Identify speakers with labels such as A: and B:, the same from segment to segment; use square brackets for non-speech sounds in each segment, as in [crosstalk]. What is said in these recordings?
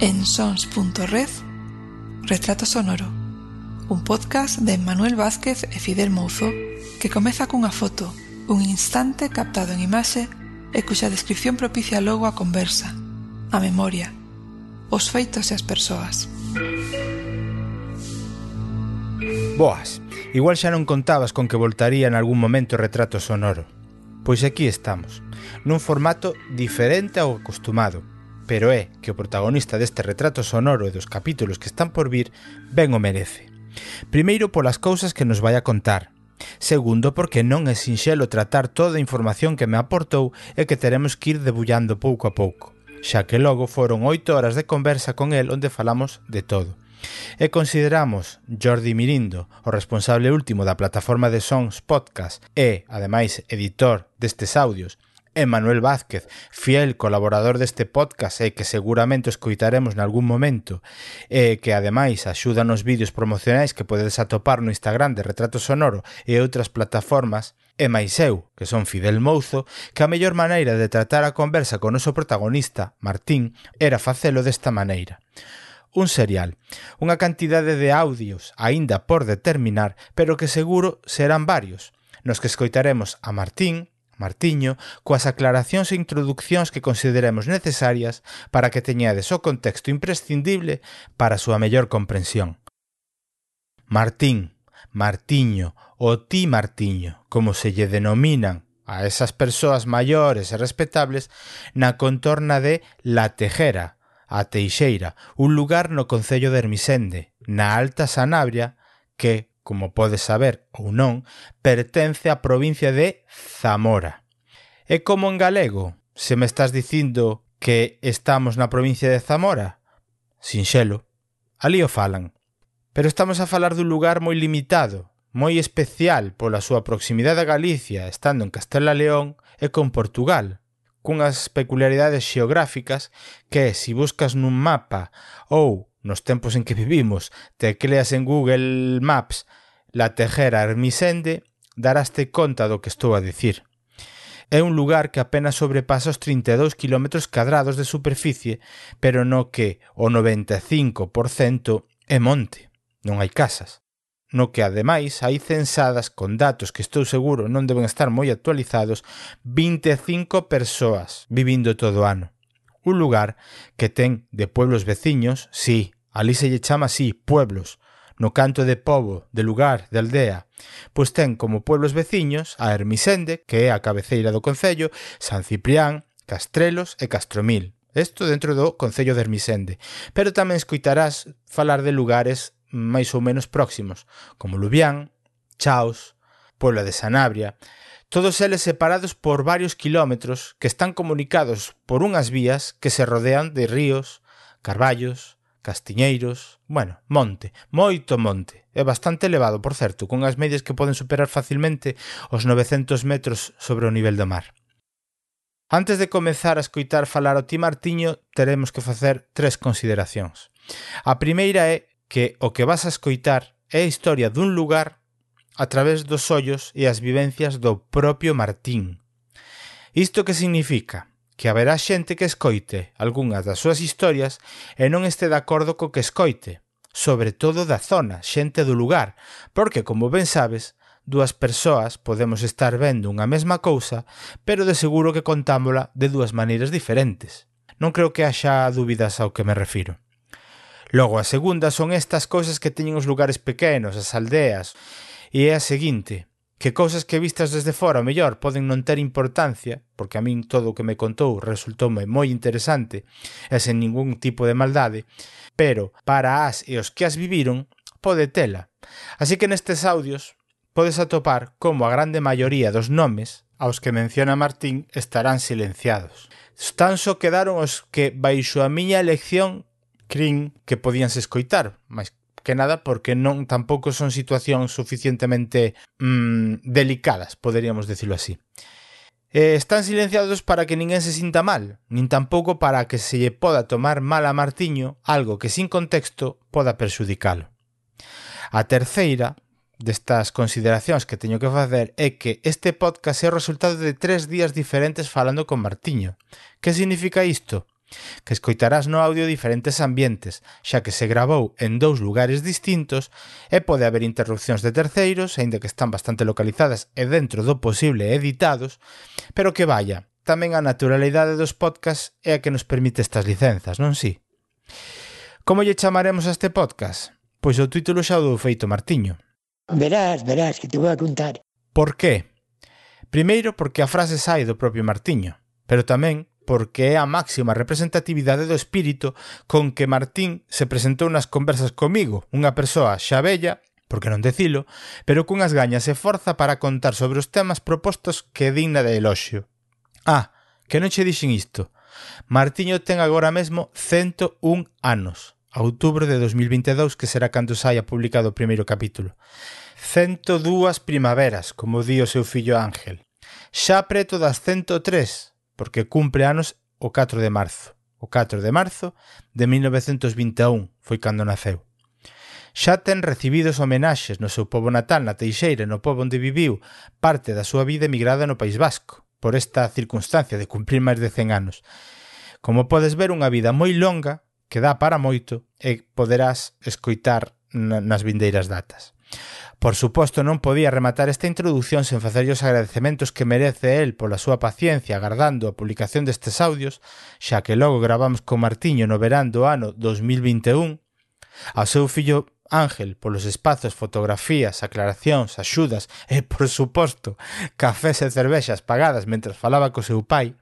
A: en sons.red Retrato Sonoro un podcast de Manuel Vázquez e Fidel Mouzo que comeza cunha foto un instante captado en imaxe e cuxa descripción propicia logo a conversa a memoria os feitos e as persoas
B: Boas, igual xa non contabas con que voltaría en algún momento o retrato sonoro. Pois aquí estamos, nun formato diferente ao acostumado, pero é que o protagonista deste retrato sonoro e dos capítulos que están por vir ben o merece. Primeiro polas cousas que nos vai a contar, Segundo, porque non é sinxelo tratar toda a información que me aportou e que teremos que ir debullando pouco a pouco, xa que logo foron oito horas de conversa con el onde falamos de todo. E consideramos Jordi Mirindo, o responsable último da plataforma de Sons Podcast e, ademais, editor destes audios, Emanuel Vázquez, fiel colaborador deste podcast e que seguramente escoitaremos nalgún momento, e que ademais axuda nos vídeos promocionais que podedes atopar no Instagram de Retrato Sonoro e outras plataformas, e máis eu, que son Fidel Mouzo, que a mellor maneira de tratar a conversa con o noso protagonista, Martín, era facelo desta maneira. Un serial, unha cantidade de audios aínda por determinar, pero que seguro serán varios, nos que escoitaremos a Martín, Martiño coas aclaracións e introduccións que consideremos necesarias para que teñades o contexto imprescindible para a súa mellor comprensión. Martín, Martiño ou ti Martiño, como se lle denominan a esas persoas maiores e respetables na contorna de La Tejera, a Teixeira, un lugar no Concello de Hermisende, na Alta Sanabria, que, como podes saber ou non, pertence á provincia de Zamora. E como en galego, se me estás dicindo que estamos na provincia de Zamora, sinxelo, ali o falan. Pero estamos a falar dun lugar moi limitado, moi especial pola súa proximidade a Galicia, estando en Castela León e con Portugal, cunhas peculiaridades xeográficas que, se si buscas nun mapa ou nos tempos en que vivimos, tecleas en Google Maps La Tejera Hermisende, daraste conta do que estou a dicir. É un lugar que apenas sobrepasa os 32 km cadrados de superficie, pero no que o 95% é monte, non hai casas. No que ademais hai censadas con datos que estou seguro non deben estar moi actualizados 25 persoas vivindo todo o ano. Un lugar que ten de pueblos veciños, sí, ali se lle chama así, pueblos, no canto de povo, de lugar, de aldea, pois ten como pueblos veciños a Hermisende, que é a cabeceira do Concello, San Ciprián, Castrelos e Castromil. Isto dentro do Concello de Hermisende. Pero tamén escoitarás falar de lugares máis ou menos próximos, como Lubián, Chaos, Puebla de Sanabria, todos eles separados por varios kilómetros que están comunicados por unhas vías que se rodean de ríos, carballos, castiñeiros, bueno, monte, moito monte, é bastante elevado, por certo, cunhas medias que poden superar facilmente os 900 metros sobre o nivel do mar. Antes de comezar a escoitar falar o ti Martiño, teremos que facer tres consideracións. A primeira é que o que vas a escoitar é a historia dun lugar a través dos ollos e as vivencias do propio Martín. Isto que significa? que haberá xente que escoite algunhas das súas historias e non este de acordo co que escoite, sobre todo da zona, xente do lugar, porque, como ben sabes, dúas persoas podemos estar vendo unha mesma cousa, pero de seguro que contámola de dúas maneiras diferentes. Non creo que haxa dúbidas ao que me refiro. Logo, a segunda son estas cousas que teñen os lugares pequenos, as aldeas, e é a seguinte, que cousas que vistas desde fora mellor poden non ter importancia, porque a min todo o que me contou resultoume moi interesante e sen ningún tipo de maldade, pero para as e os que as viviron pode tela. Así que nestes audios podes atopar como a grande maioría dos nomes aos que menciona Martín estarán silenciados. Tan só quedaron os que baixo a miña elección crin que podíanse escoitar, mas que nada porque non tampouco son situacións suficientemente mmm, delicadas, poderíamos decirlo así. Eh, están silenciados para que ninguén se sinta mal, nin tampouco para que se lle poda tomar mal a Martiño algo que sin contexto poda perxudicalo. A terceira destas consideracións que teño que facer é que este podcast é o resultado de tres días diferentes falando con Martiño. Que significa isto? que escoitarás no audio diferentes ambientes, xa que se gravou en dous lugares distintos e pode haber interrupcións de terceiros, aínda que están bastante localizadas e dentro do posible editados, pero que vaya, tamén a naturalidade dos podcasts é a que nos permite estas licenzas, non si? Como lle chamaremos a este podcast? Pois o título xa o dou feito Martiño.
C: Verás, verás, que te vou a contar.
B: Por qué? Primeiro porque a frase sai do propio Martiño, pero tamén porque é a máxima representatividade do espírito con que Martín se presentou nas conversas comigo, unha persoa xa bella, por que non decilo, pero cunhas gañas e forza para contar sobre os temas propostos que é digna de eloxio. Ah, que non che dixen isto. Martiño ten agora mesmo 101 anos, a outubro de 2022 que será cando saia publicado o primeiro capítulo. 102 primaveras, como di o seu fillo Ángel. Xa preto das 103, porque cumpre anos o 4 de marzo. O 4 de marzo de 1921 foi cando naceu. Xa ten recibidos homenaxes no seu pobo natal na Teixeira no pobo onde viviu parte da súa vida emigrada no País Vasco, por esta circunstancia de cumprir máis de 100 anos. Como podes ver, unha vida moi longa que dá para moito e poderás escoitar nas vindeiras datas. Por suposto, non podía rematar esta introdución sen facerlle os agradecementos que merece el pola súa paciencia agardando a publicación destes audios, xa que logo gravamos con Martiño no verán do ano 2021, ao seu fillo Ángel polos espazos, fotografías, aclaracións, axudas e, por suposto, cafés e cervexas pagadas mentras falaba co seu pai,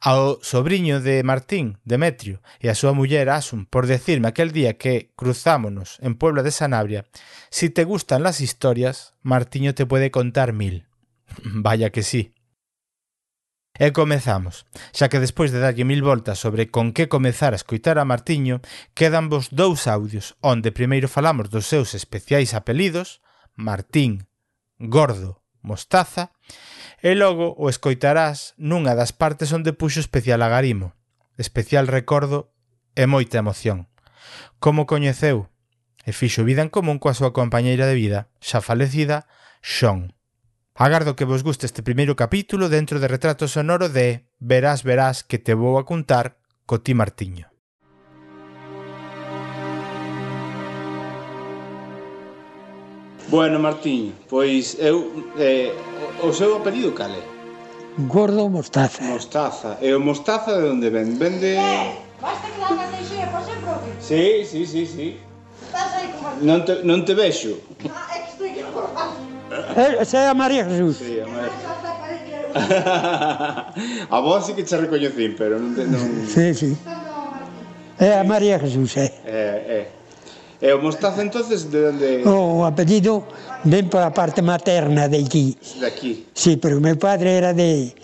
B: Ao sobriño de Martín, Demetrio, e a súa muller Asun, por decirme aquel día que cruzámonos en Puebla de Sanabria, si te gustan las historias, Martiño te puede contar mil. [laughs] Vaya que sí. E comezamos, xa que despois de darlle mil voltas sobre con que comezar a escoitar a Martiño, quedan vos dous audios onde primeiro falamos dos seus especiais apelidos, Martín, Gordo, Mostaza, e logo o escoitarás nunha das partes onde puxo especial agarimo, especial recordo e moita emoción. Como coñeceu e fixo vida en común coa súa compañeira de vida, xa falecida, Sean. Agardo que vos guste este primeiro capítulo dentro de Retrato Sonoro de Verás, verás que te vou a contar co ti Martiño. Bueno, Martín, pois eu eh, o seu apelido cal é?
C: Gordo Mostaza.
B: Mostaza. E o Mostaza de onde ven? Vende...
D: Eh, basta que la casa xe, por ser propio.
B: Sí, sí, sí, sí.
D: Estás aí como...
B: Non te, non te vexo.
D: Ah, é que estou aquí por Eh,
C: eh esa é a María Jesús.
B: Sí, a María [laughs] a vos sí que che recoñecín, pero non... Te, non...
C: Sí, sí. É a María Jesús, é.
B: Eh. É, E o Mostaza entonces de onde
C: O apellido ven pola parte materna de aquí.
B: De aquí.
C: Sí, pero meu padre era de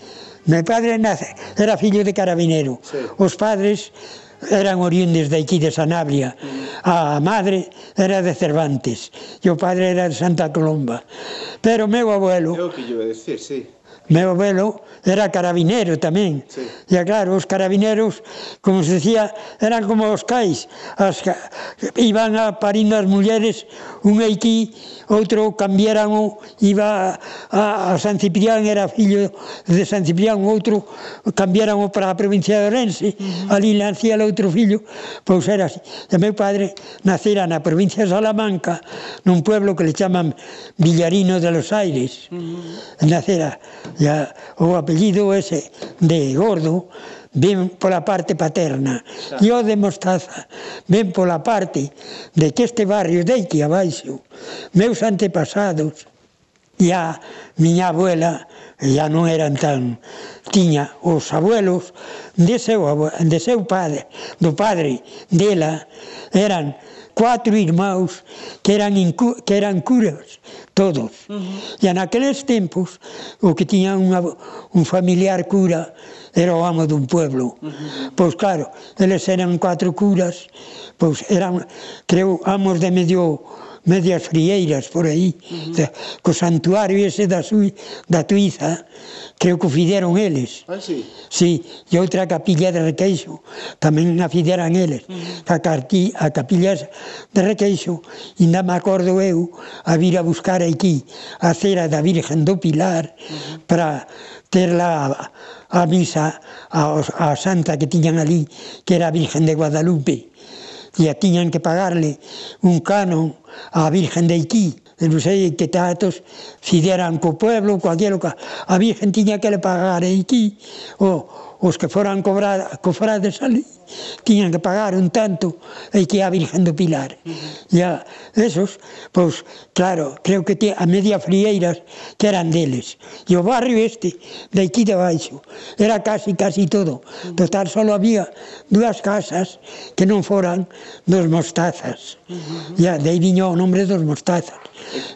C: meu padre nace, era fillo de carabinero.
B: Sí.
C: Os padres eran oriundes de aquí de Sanabria. Mm. A madre era de Cervantes e o padre era de Santa Colomba. Pero meu abuelo...
B: É o que lle decir, sí
C: meu abuelo era carabinero tamén.
B: Sí.
C: E claro, os carabineros, como se decía, eran como os cais. As, iban a parindo as mulleres, un aquí, outro cambiaran o, iba a, a San Ciprián, era fillo de San Ciprián, outro cambiaran o para a provincia de Orense, ali nacía outro fillo, pois era así. E meu padre nacera na provincia de Salamanca, nun pueblo que le chaman Villarino de los Aires. Uh -huh. Nacera ya, o apellido ese de Gordo ven pola parte paterna. E o de Mostaza ven pola parte de que este barrio de aquí abaixo meus antepasados e a miña abuela ya non eran tan tiña os abuelos de seu, de seu padre do padre dela eran cuatro irmãos que eran, que eran curas, todos. Uh -huh. E naqueles tempos, o que tiña unha, un familiar cura era o amo dun pueblo. Uh -huh. Pois claro, eles eran cuatro curas, pois eran, creo, amos de medio medias frieiras por aí, uh -huh. co santuario ese da, sui, da Tuiza, creo que o fideron eles.
B: Ah, sí?
C: Sí, e outra capilla de Requeixo, tamén a fideran eles. Uh -huh. a, carti, a capilla de Requeixo, ainda me acordo eu, a vir a buscar aquí a cera da Virgen do Pilar, uh -huh. para terla a, a misa a, a santa que tiñan ali, que era a Virgen de Guadalupe e tiñan que pagarle un canon á Virgen de Iquí, e non sei que tatos se deran co pueblo, cualquier loca. A Virgen tiña que le pagar a Iquí o, os que foran cobrar, cofrades ali tiñan que pagar un tanto e que a Virgen do Pilar. E a esos, pois, claro, creo que te, a media frieiras que eran deles. E o barrio este, de aquí de baixo, era casi, casi todo. Total, só había dúas casas que non foran dos mostazas. E a, de aí viño o nombre dos mostazas.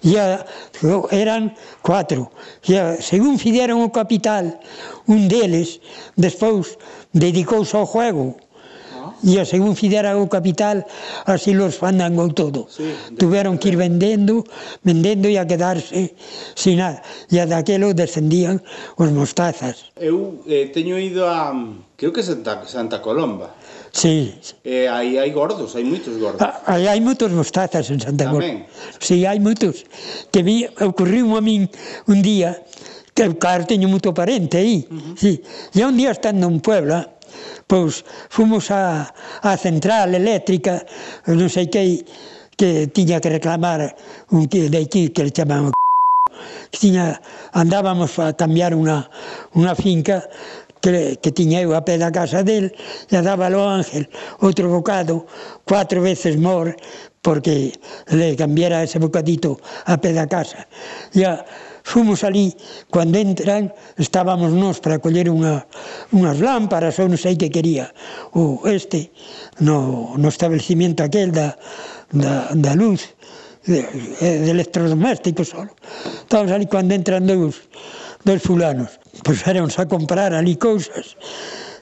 C: E a, eran cuatro. E a, según fideron o capital, un deles, despois, dedicouse ao juego e a según fideran o capital, así los fandangou todo. Sí, Tuveron que ir vendendo, vendendo e a quedarse sin nada. E a daquelo descendían os mostazas.
E: Eu eh, teño ido a, mm, creo que Santa, Santa Colomba.
C: Sí.
E: Eh, aí hai gordos, hai moitos gordos.
C: Ah, aí hai moitos mostazas en Santa Colomba. Sí, hai moitos. Que vi, ocorreu a min un día, que claro, teño moito parente aí. Uh -huh. sí. E un día estando en Puebla, Pois fomos a, a central eléctrica, non sei que, que tiña que reclamar un que de aquí que le chamaban que tiña, andábamos a cambiar unha, unha finca que, que tiña eu a pé da casa del e daba ao Ángel outro bocado cuatro veces mor porque le cambiara ese bocadito a pé da casa. E a, Fomos ali, cando entran, estábamos nós para coller unha, unhas lámparas ou non sei que quería o este no, no establecimiento aquel da, da, da luz de, eh, de electrodomésticos solo. Estábamos ali cando entran dous, dos fulanos. Pois éramos a comprar ali cousas.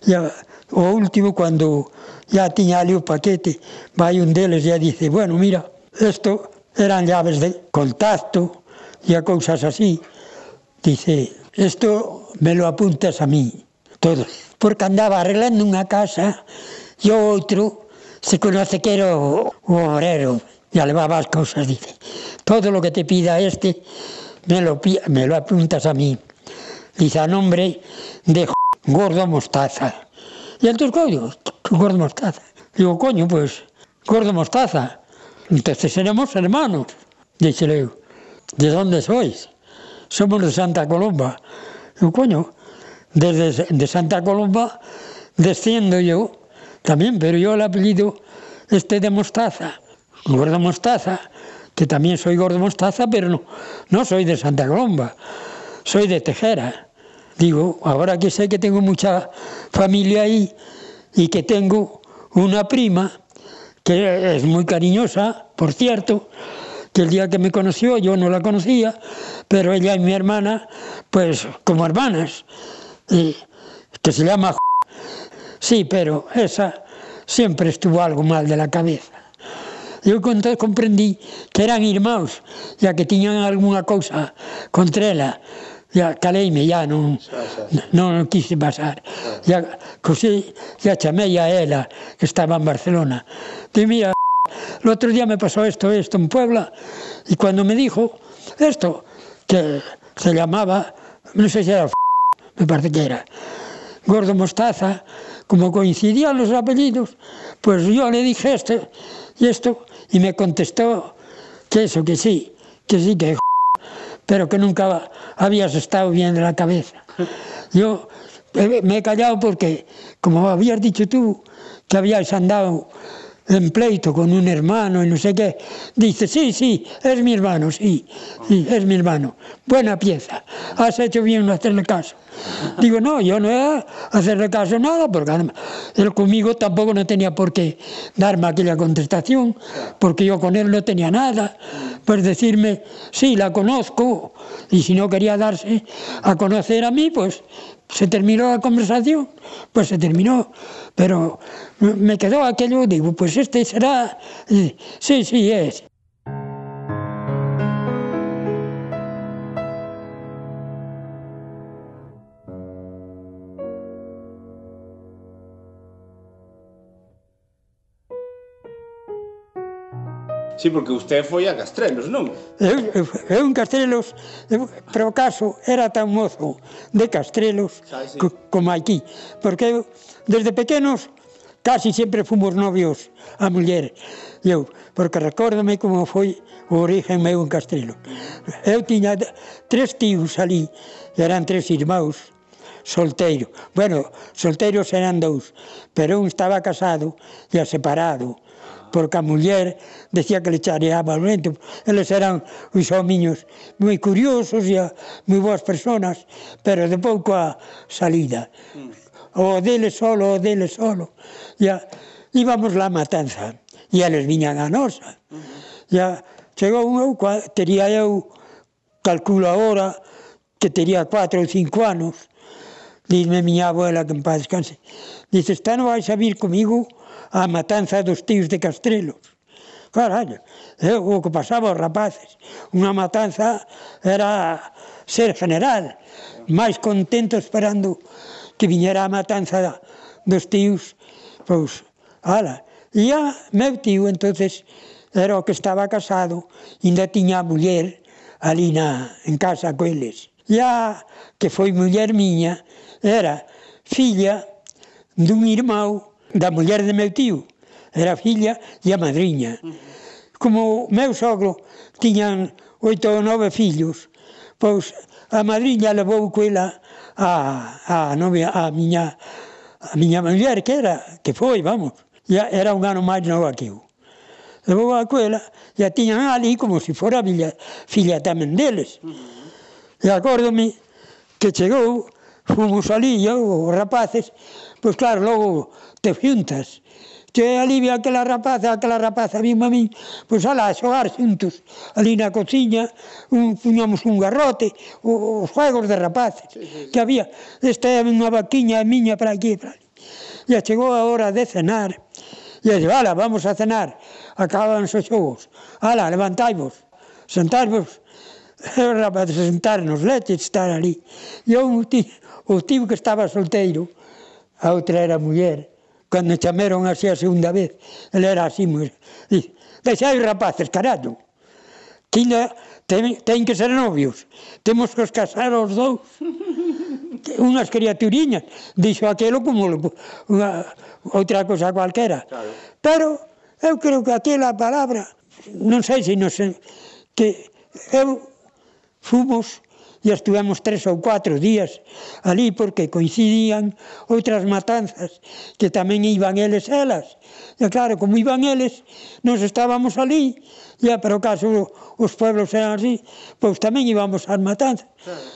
C: E a, o último, cando ya tiña ali o paquete, vai un deles e dice, bueno, mira, isto eran llaves de contacto, e a cousas así, dice, isto me lo apuntas a mí, todo. Porque andaba arreglando unha casa e o outro se conoce que era o, o obrero e levaba as cousas, dice, todo lo que te pida este me lo, me lo apuntas a mí. Dice, a nombre de Gordo Mostaza. E entón, coño, Gordo Mostaza. Digo, coño, pues, Gordo Mostaza. Entonces seremos hermanos, díxele eu. ¿de dónde sois? Somos de Santa Columba. Yo, coño, desde de Santa Columba desciendo yo también, pero yo el apellido este de Mostaza, Gordo Mostaza, que también soy Gordo Mostaza, pero no, no soy de Santa Columba, soy de Tejera. Digo, ahora que sé que tengo mucha familia ahí y que tengo una prima, que es muy cariñosa, por cierto, que el día que me conoció yo no la conocía, pero ella y mi hermana, pues como hermanas, y, que se llama... Sí, pero esa siempre estuvo algo mal de la cabeza. Eu comprendí que eran irmãos, ya que tiñan algunha cousa contra ela. Ya caleime, ya non, non, quise pasar. Ya, cosí, ya chamei a ela, que estaba en Barcelona. Dí, mira, El otro día me pasó esto, esto en Puebla, y cuando me dijo esto, que se llamaba, no sé si era, [laughs] me parece que era, Gordo Mostaza, como coincidían los apellidos, pues yo le dije esto y esto, y me contestó que eso, que sí, que sí, que [laughs] pero que nunca habías estado bien de la cabeza. [laughs] Yo eh, me he callado porque, como habías dicho tú, que habías andado en pleito con un hermano y no sé qué, dice, sí, sí, es mi hermano, sí, sí, es mi hermano. Buena pieza, has hecho bien no hacerle caso. Digo, no, yo no he hacerle caso nada, porque él conmigo tampoco no tenía por qué darme aquella contestación, porque yo con él no tenía nada, pues decirme, sí, la conozco, y si no quería darse a conocer a mí, pues se terminó la conversación, pues se terminó. Pero me quedó aquello, digo, pues este será, y, sí, sí es.
E: Sí, porque usted foi a Castrelos, non?
C: Eu, eh, eu, eh, eu en Castrelos, eu, pero o caso era tan mozo de Castrelos
E: sí.
C: como aquí, porque eu, desde pequenos casi sempre fomos novios a muller e eu, porque recórdame como foi o origen meu en Castrelo. Eu tiña tres tíos ali, eran tres irmãos, solteiro. Bueno, solteiros eran dous, pero un estaba casado e separado porque a muller decía que le chareaba o vento. Eles eran os homiños moi curiosos e moi boas personas, pero de pouco a salida. Mm. O dele solo, o dele solo. Ya, íbamos lá a matanza, e eles viñan a nosa. Mm-hmm. Ya, chegou un eu, tería eu, calculo agora, que tería 4 ou 5 anos, dime miña abuela que en paz descanse, dice, está non vais a vir comigo a matanza dos tíos de Castrelos. Carallo, eu, o que pasaba aos rapaces, unha matanza era ser general, máis contento esperando que viñera a matanza dos tíos, pois, ala. E a meu tío, entonces era o que estaba casado, ainda tiña a muller ali na, en casa co eles. E a que foi muller miña, era filla dun irmão da muller de meu tío, era filla e a madriña. Como meu sogro tiñan oito ou nove fillos, pois a madriña levou coela a, a, novia, a miña a miña muller que era, que foi, vamos, ya era un ano máis nova que eu. Levou a coela e a tiñan ali como se fora filla, filla tamén deles. E acórdome que chegou, fomos ali, eu, os rapaces, Pois claro, logo te xuntas. Che alivia aquela rapaza, aquela rapaza vim a min, pois ala, a xogar xuntos ali na cociña, un, puñamos un garrote, os juegos de rapaces sí, sí, sí. que había. Esta é unha vaquiña miña para aquí para ali. Ya chegou a hora de cenar, e dixo, ala, vamos a cenar, acaban os xogos, ala, levantaivos, sentadvos, [laughs] e os rapaces sentarnos, leches estar ali. E eu, o tío, o tío que estaba solteiro, a outra era muller. Cando chamaron así a segunda vez, ela era así, muller. Dice, deixai rapaces, carallo. Tiña, ten, ten que ser novios. Temos que os casar os dous. [laughs] Unhas criaturiñas. Dixo aquelo como unha, outra cosa cualquera.
E: Claro.
C: Pero eu creo que aquela palabra, non sei se non sei, que eu fomos e estuvemos tres ou cuatro días ali porque coincidían outras matanzas que tamén iban eles elas. E claro, como iban eles, nos estábamos ali, e pero caso os pueblos eran así, pois tamén íbamos ás matanzas.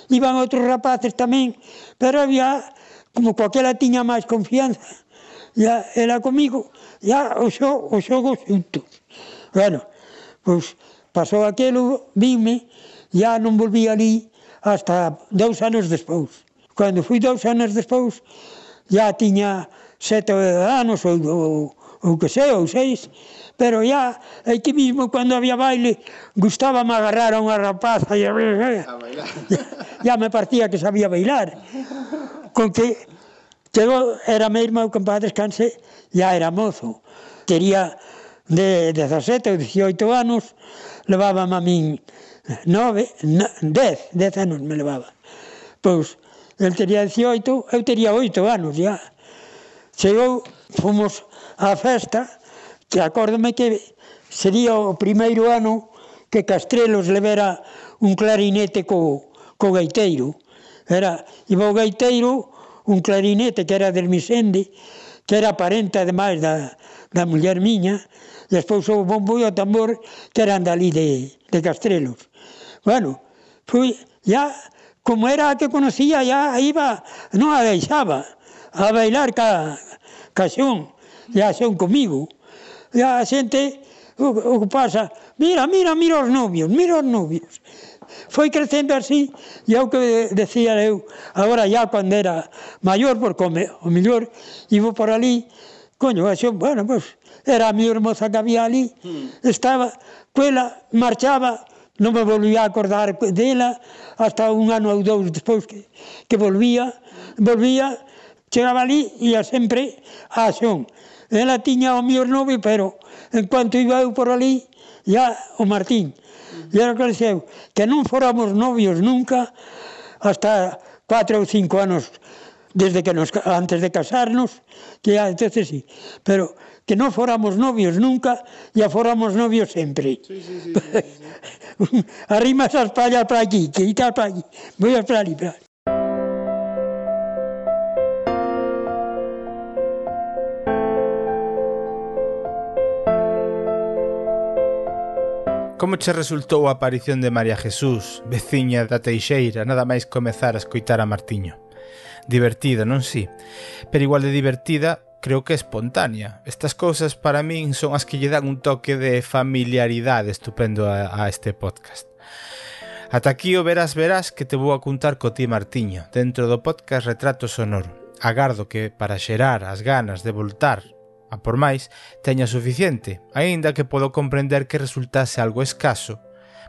C: Iban outros rapaces tamén, pero había, como coaquela tiña máis confianza, ya, era comigo, ya o, xo, o xogo xuntos. Bueno, pois pasou aquilo, vime, ya non volví ali, hasta dous anos despois. Cando fui dous anos despois, já tiña sete anos ou, ou, ou que sei, ou seis, pero ya aquí mismo cando había baile gustaba me agarrar a unha rapaza e
E: a eh, bailar.
C: Ya, [laughs] ya me partía que sabía bailar. Con que chegou, era mesmo o compadre descanse, ya era mozo. Tería de 17 ou 18 anos, levábame a min nove, no, dez, dez anos me levaba. Pois, el tería 18, eu tería oito anos ya. Chegou, fomos á festa, que acórdome que sería o primeiro ano que Castrelos levera un clarinete co, co gaiteiro. Era, iba o gaiteiro, un clarinete que era del Misende, que era parente ademais da, da muller miña, despois o bombo e o tambor que eran dali de, de Castrelos. Bueno, fui, ya, como era a que conocía, ya iba, non a deixaba, a bailar ca, ca xón, ya xón comigo. Ya a xente, o, o que pasa, mira, mira, mira os novios, mira os novios. Foi crecendo así, e é o que decía eu, agora ya cando era maior, porque o mellor iba por ali, coño, eso, bueno, pues, era a miña hermosa que había ali, hmm. estaba, coela, marchaba, non me volvía a acordar dela, hasta un ano ou dous despois que, que volvía, volvía, chegaba ali e ia sempre a xón Ela tiña o mellor novio pero en cuanto iba eu por ali, ya o Martín, Vieron que diceu que non foramos novios nunca hasta cuatro ou cinco anos desde que nos, antes de casarnos, que ya, entonces sí, pero que non foramos novios nunca, ya foramos novios sempre.
E: Sí, sí, sí, sí, sí.
C: Arrima as pallas para aquí, que para aquí, voy a para allí. Para...
B: Como che resultou a aparición de María Jesús, veciña da Teixeira, nada máis comezar a escoitar a Martiño? Divertida, non si? Pero igual de divertida, creo que espontánea. Estas cousas para min son as que lle dan un toque de familiaridade estupendo a, a este podcast. Ata aquí o verás verás que te vou a contar co ti Martiño, dentro do podcast Retrato Sonoro. Agardo que para xerar as ganas de voltar a por máis, teña suficiente, aínda que podo comprender que resultase algo escaso,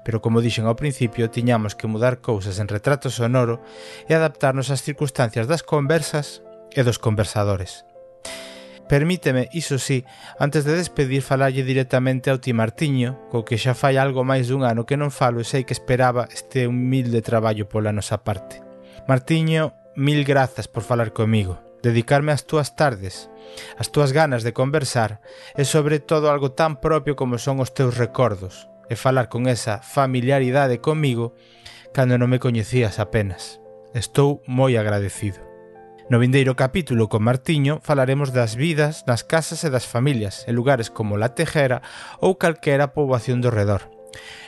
B: pero como dixen ao principio, tiñamos que mudar cousas en retrato sonoro e adaptarnos ás circunstancias das conversas e dos conversadores. Permíteme, iso sí, antes de despedir falalle directamente ao ti Martiño, co que xa fai algo máis dun ano que non falo e sei que esperaba este humilde traballo pola nosa parte. Martiño, mil grazas por falar comigo dedicarme ás túas tardes, ás túas ganas de conversar e sobre todo algo tan propio como son os teus recordos e falar con esa familiaridade comigo cando non me coñecías apenas. Estou moi agradecido. No vindeiro capítulo con Martiño falaremos das vidas nas casas e das familias en lugares como La Tejera ou calquera poboación do redor.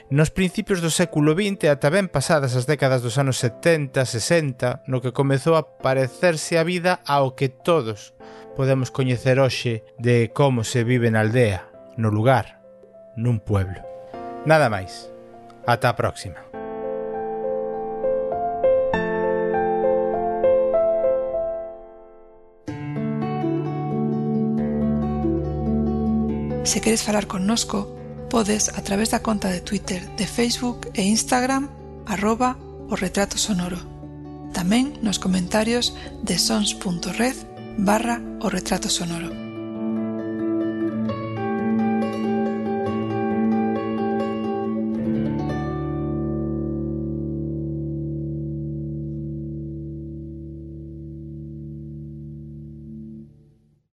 B: Nos principios do século XX ata ben pasadas as décadas dos anos 70-60, no que comezou a parecerse a vida ao que todos podemos coñecer hoxe de como se vive na aldea, no lugar, nun pueblo. Nada máis. Ata a próxima.
A: Se queres falar connosco, podes a través da conta de Twitter, de Facebook e Instagram arroba o retrato sonoro. Tamén nos comentarios de sons.red barra o retrato sonoro.